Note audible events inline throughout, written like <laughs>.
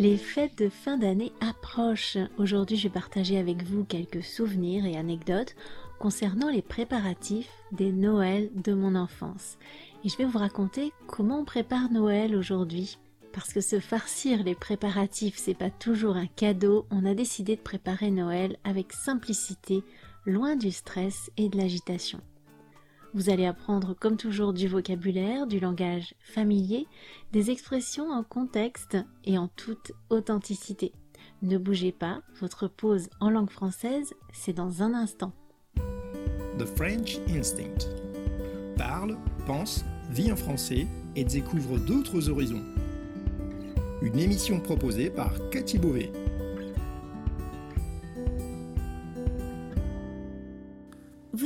Les fêtes de fin d'année approchent. Aujourd'hui, je vais partager avec vous quelques souvenirs et anecdotes concernant les préparatifs des Noëls de mon enfance. Et je vais vous raconter comment on prépare Noël aujourd'hui. Parce que se farcir les préparatifs, c'est pas toujours un cadeau, on a décidé de préparer Noël avec simplicité, loin du stress et de l'agitation. Vous allez apprendre comme toujours du vocabulaire, du langage familier, des expressions en contexte et en toute authenticité. Ne bougez pas, votre pause en langue française, c'est dans un instant. The French Instinct. Parle, pense, vit en français et découvre d'autres horizons. Une émission proposée par Cathy Beauvais.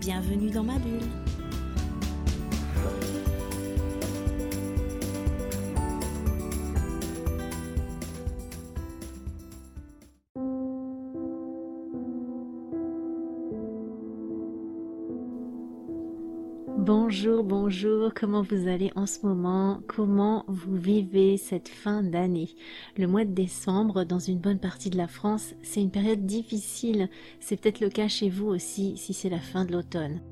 Bienvenue dans ma bulle. Bonjour, bonjour, comment vous allez en ce moment? Comment vous vivez cette fin d'année? Le mois de décembre, dans une bonne partie de la France, c'est une période difficile. C'est peut-être le cas chez vous aussi si c'est la fin de l'automne.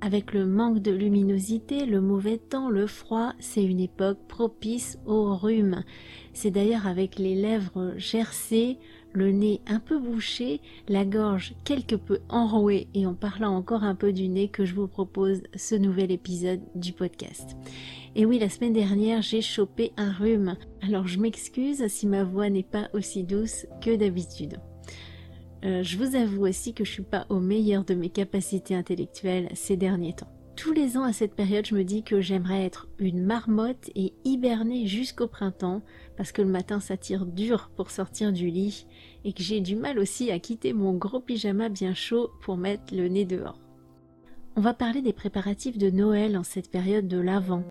Avec le manque de luminosité, le mauvais temps, le froid, c'est une époque propice au rhume. C'est d'ailleurs avec les lèvres gercées, le nez un peu bouché, la gorge quelque peu enrouée et en parlant encore un peu du nez que je vous propose ce nouvel épisode du podcast. Et oui, la semaine dernière, j'ai chopé un rhume. Alors je m'excuse si ma voix n'est pas aussi douce que d'habitude. Euh, je vous avoue aussi que je suis pas au meilleur de mes capacités intellectuelles ces derniers temps. Tous les ans à cette période, je me dis que j'aimerais être une marmotte et hiberner jusqu'au printemps, parce que le matin ça tire dur pour sortir du lit, et que j'ai du mal aussi à quitter mon gros pyjama bien chaud pour mettre le nez dehors. On va parler des préparatifs de Noël en cette période de l'Avent.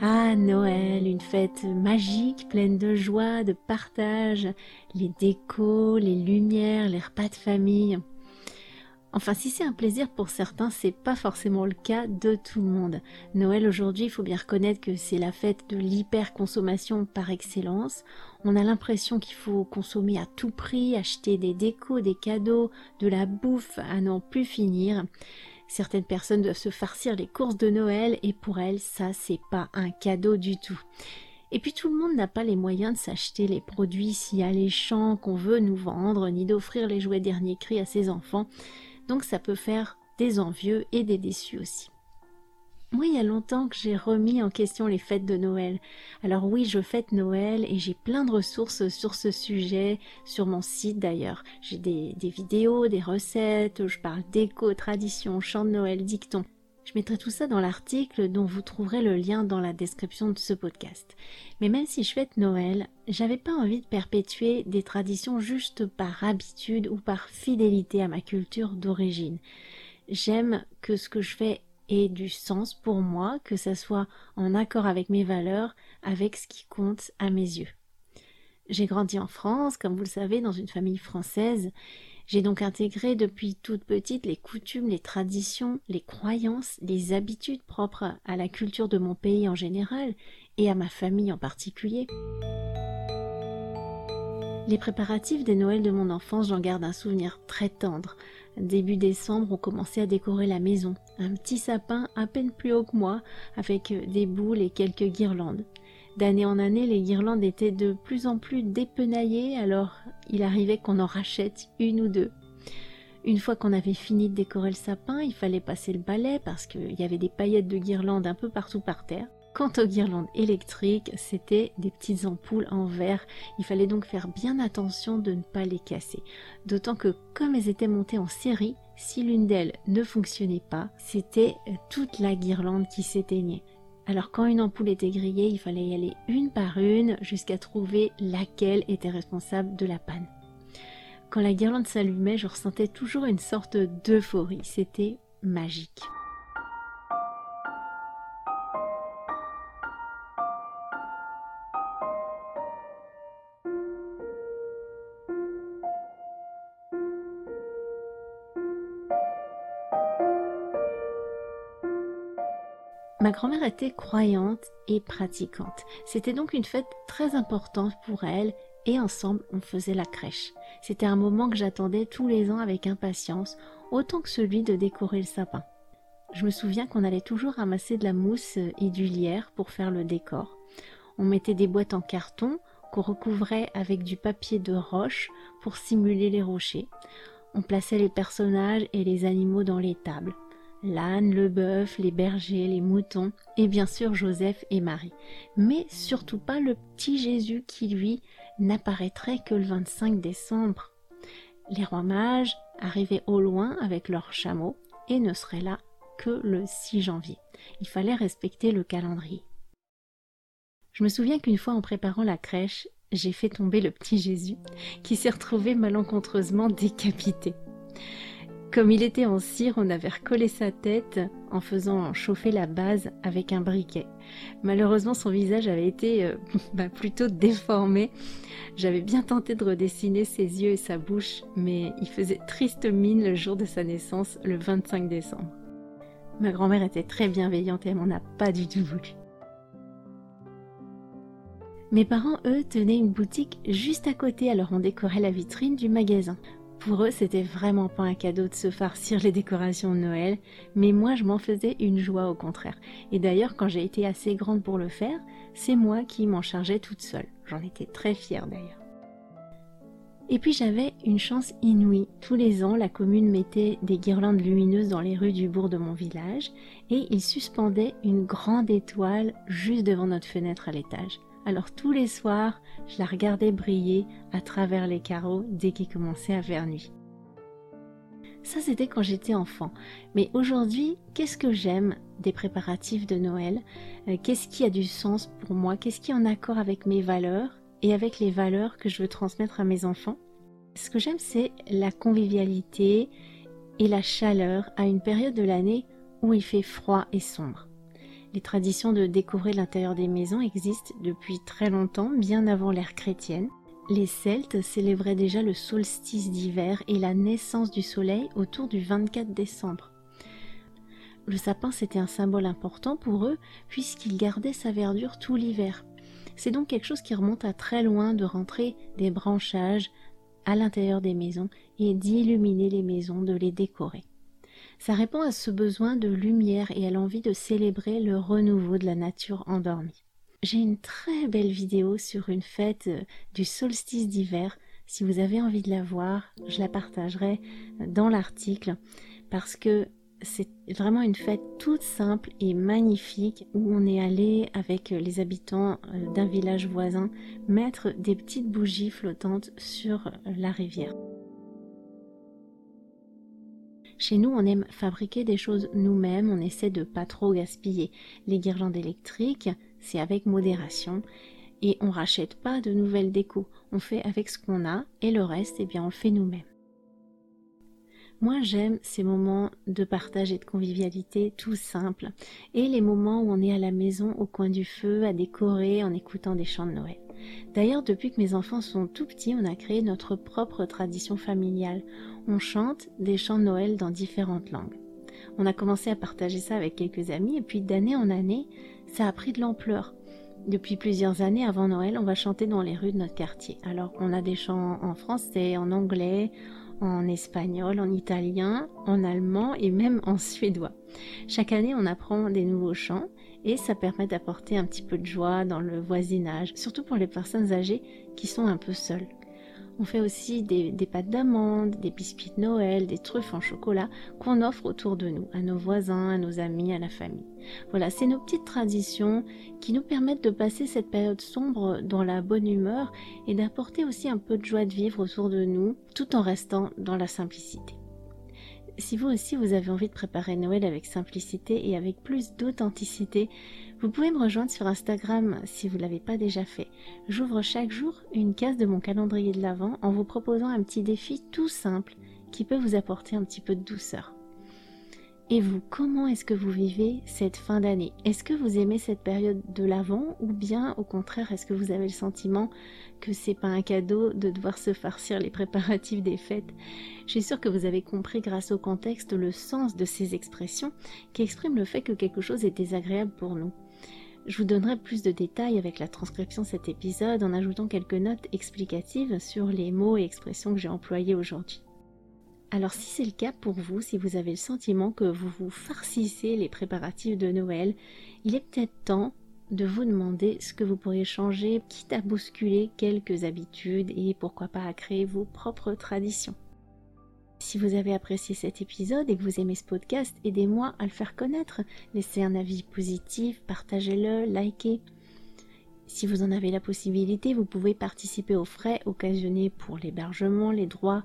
Ah, Noël, une fête magique, pleine de joie, de partage, les décos, les lumières, les repas de famille. Enfin, si c'est un plaisir pour certains, c'est pas forcément le cas de tout le monde. Noël aujourd'hui, il faut bien reconnaître que c'est la fête de l'hyper-consommation par excellence. On a l'impression qu'il faut consommer à tout prix, acheter des décos, des cadeaux, de la bouffe à n'en plus finir. Certaines personnes doivent se farcir les courses de Noël et pour elles, ça, c'est pas un cadeau du tout. Et puis tout le monde n'a pas les moyens de s'acheter les produits si alléchants qu'on veut nous vendre, ni d'offrir les jouets dernier cri à ses enfants donc ça peut faire des envieux et des déçus aussi. Moi, il y a longtemps que j'ai remis en question les fêtes de Noël. Alors oui, je fête Noël et j'ai plein de ressources sur ce sujet, sur mon site d'ailleurs. J'ai des, vidéos, des recettes, je parle d'éco, tradition, chant de Noël, dicton. Je mettrai tout ça dans l'article dont vous trouverez le lien dans la description de ce podcast. Mais même si je fête Noël, j'avais pas envie de perpétuer des traditions juste par habitude ou par fidélité à ma culture d'origine. J'aime que ce que je fais ait du sens pour moi, que ça soit en accord avec mes valeurs, avec ce qui compte à mes yeux. J'ai grandi en France, comme vous le savez, dans une famille française. J'ai donc intégré depuis toute petite les coutumes, les traditions, les croyances, les habitudes propres à la culture de mon pays en général et à ma famille en particulier. Les préparatifs des Noëls de mon enfance, j'en garde un souvenir très tendre. Début décembre, on commençait à décorer la maison. Un petit sapin à peine plus haut que moi, avec des boules et quelques guirlandes. D'année en année, les guirlandes étaient de plus en plus dépenaillées, alors il arrivait qu'on en rachète une ou deux. Une fois qu'on avait fini de décorer le sapin, il fallait passer le balai parce qu'il y avait des paillettes de guirlandes un peu partout par terre. Quant aux guirlandes électriques, c'était des petites ampoules en verre. Il fallait donc faire bien attention de ne pas les casser. D'autant que comme elles étaient montées en série, si l'une d'elles ne fonctionnait pas, c'était toute la guirlande qui s'éteignait. Alors quand une ampoule était grillée, il fallait y aller une par une jusqu'à trouver laquelle était responsable de la panne. Quand la guirlande s'allumait, je ressentais toujours une sorte d'euphorie. C'était magique. Ma grand-mère était croyante et pratiquante. C'était donc une fête très importante pour elle et ensemble on faisait la crèche. C'était un moment que j'attendais tous les ans avec impatience, autant que celui de décorer le sapin. Je me souviens qu'on allait toujours ramasser de la mousse et du lierre pour faire le décor. On mettait des boîtes en carton qu'on recouvrait avec du papier de roche pour simuler les rochers. On plaçait les personnages et les animaux dans les tables l'âne, le bœuf, les bergers, les moutons, et bien sûr Joseph et Marie. Mais surtout pas le petit Jésus qui, lui, n'apparaîtrait que le 25 décembre. Les rois mages arrivaient au loin avec leurs chameaux et ne seraient là que le 6 janvier. Il fallait respecter le calendrier. Je me souviens qu'une fois en préparant la crèche, j'ai fait tomber le petit Jésus, qui s'est retrouvé malencontreusement décapité. Comme il était en cire, on avait recollé sa tête en faisant chauffer la base avec un briquet. Malheureusement, son visage avait été euh, <laughs> bah, plutôt déformé. J'avais bien tenté de redessiner ses yeux et sa bouche, mais il faisait triste mine le jour de sa naissance, le 25 décembre. Ma grand-mère était très bienveillante et elle m'en a pas du tout voulu. Mes parents, eux, tenaient une boutique juste à côté, alors on décorait la vitrine du magasin. Pour eux, c'était vraiment pas un cadeau de se farcir les décorations de Noël, mais moi je m'en faisais une joie au contraire. Et d'ailleurs, quand j'ai été assez grande pour le faire, c'est moi qui m'en chargeais toute seule. J'en étais très fière d'ailleurs. Et puis j'avais une chance inouïe. Tous les ans, la commune mettait des guirlandes lumineuses dans les rues du bourg de mon village et ils suspendaient une grande étoile juste devant notre fenêtre à l'étage. Alors tous les soirs, je la regardais briller à travers les carreaux dès qu'il commençait à faire nuit. Ça, c'était quand j'étais enfant. Mais aujourd'hui, qu'est-ce que j'aime des préparatifs de Noël? Euh, Qu'est-ce qui a du sens pour moi? Qu'est-ce qui est en accord avec mes valeurs et avec les valeurs que je veux transmettre à mes enfants? Ce que j'aime, c'est la convivialité et la chaleur à une période de l'année où il fait froid et sombre. Les traditions de décorer l'intérieur des maisons existent depuis très longtemps, bien avant l'ère chrétienne. Les Celtes célébraient déjà le solstice d'hiver et la naissance du soleil autour du 24 décembre. Le sapin, c'était un symbole important pour eux puisqu'il gardait sa verdure tout l'hiver. C'est donc quelque chose qui remonte à très loin de rentrer des branchages à l'intérieur des maisons et d'illuminer les maisons, de les décorer. Ça répond à ce besoin de lumière et à l'envie de célébrer le renouveau de la nature endormie. J'ai une très belle vidéo sur une fête euh, du solstice d'hiver. Si vous avez envie de la voir, je la partagerai euh, dans l'article parce que c'est vraiment une fête toute simple et magnifique où on est allé avec euh, les habitants d'un village voisin mettre des petites bougies flottantes sur la rivière. Chez nous, on aime fabriquer des choses nous-mêmes, on essaie de pas trop gaspiller. Les guirlandes électriques, c'est avec modération et on rachète pas de nouvelles décos. On fait avec ce qu'on a et le reste, eh bien, on le fait nous-mêmes. Moi, j'aime ces moments de partage et de convivialité tout simples et les moments où on est à la maison au coin du feu à décorer en écoutant des chants de Noël. D'ailleurs, depuis que mes enfants sont tout petits, on a créé notre propre tradition familiale on chante des chants de Noël dans différentes langues. On a commencé à partager ça avec quelques amis et puis d'année en année, ça a pris de l'ampleur. Depuis plusieurs années avant Noël, on va chanter dans les rues de notre quartier. Alors on a des chants en français, en anglais, en espagnol, en italien, en allemand et même en suédois. Chaque année, on apprend des nouveaux chants et ça permet d'apporter un petit peu de joie dans le voisinage, surtout pour les personnes âgées qui sont un peu seules. On fait aussi des, pâtes d'amandes, des biscuits de Noël, des truffes en chocolat qu'on offre autour de nous, à nos voisins, à nos amis, à la famille. Voilà, c'est nos petites traditions qui nous permettent de passer cette période sombre dans la bonne humeur et d'apporter aussi un peu de joie de vivre autour de nous tout en restant dans la simplicité. Si vous aussi vous avez envie de préparer Noël avec simplicité et avec plus d'authenticité, vous pouvez me rejoindre sur Instagram si vous ne l'avez pas déjà fait. J'ouvre chaque jour une case de mon calendrier de l'Avent en vous proposant un petit défi tout simple qui peut vous apporter un petit peu de douceur. Et vous, comment est-ce que vous vivez cette fin d'année? Est-ce que vous aimez cette période de l'avant ou bien au contraire est-ce que vous avez le sentiment que c'est pas un cadeau de devoir se farcir les préparatifs des fêtes? Je suis sûre que vous avez compris grâce au contexte le sens de ces expressions qui expriment le fait que quelque chose est désagréable pour nous. Je vous donnerai plus de détails avec la transcription de cet épisode en ajoutant quelques notes explicatives sur les mots et expressions que j'ai employés aujourd'hui. Alors si c'est le cas pour vous, si vous avez le sentiment que vous vous farcissez les préparatifs de Noël, il est peut-être temps de vous demander ce que vous pourriez changer, quitte à bousculer quelques habitudes et pourquoi pas à créer vos propres traditions. Si vous avez apprécié cet épisode et que vous aimez ce podcast, aidez-moi à le faire connaître. Laissez un avis positif, partagez-le, likez. Si vous en avez la possibilité, vous pouvez participer aux frais occasionnés pour l'hébergement, les droits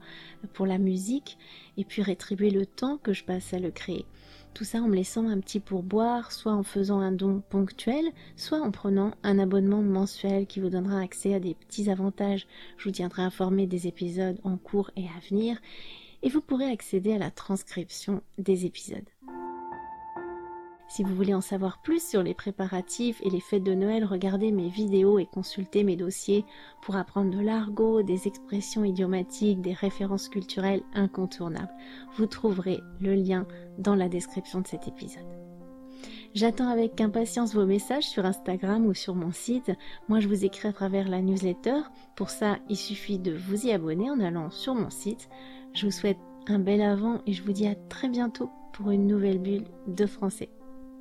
pour la musique, et puis rétribuer le temps que je passe à le créer. Tout ça en me laissant un petit pourboire, soit en faisant un don ponctuel, soit en prenant un abonnement mensuel qui vous donnera accès à des petits avantages. Je vous tiendrai informé des épisodes en cours et à venir, et vous pourrez accéder à la transcription des épisodes. Si vous voulez en savoir plus sur les préparatifs et les fêtes de Noël, regardez mes vidéos et consultez mes dossiers pour apprendre de l'argot, des expressions idiomatiques, des références culturelles incontournables. Vous trouverez le lien dans la description de cet épisode. J'attends avec impatience vos messages sur Instagram ou sur mon site. Moi, je vous écris à travers la newsletter. Pour ça, il suffit de vous y abonner en allant sur mon site. Je vous souhaite un bel avant et je vous dis à très bientôt pour une nouvelle bulle de français.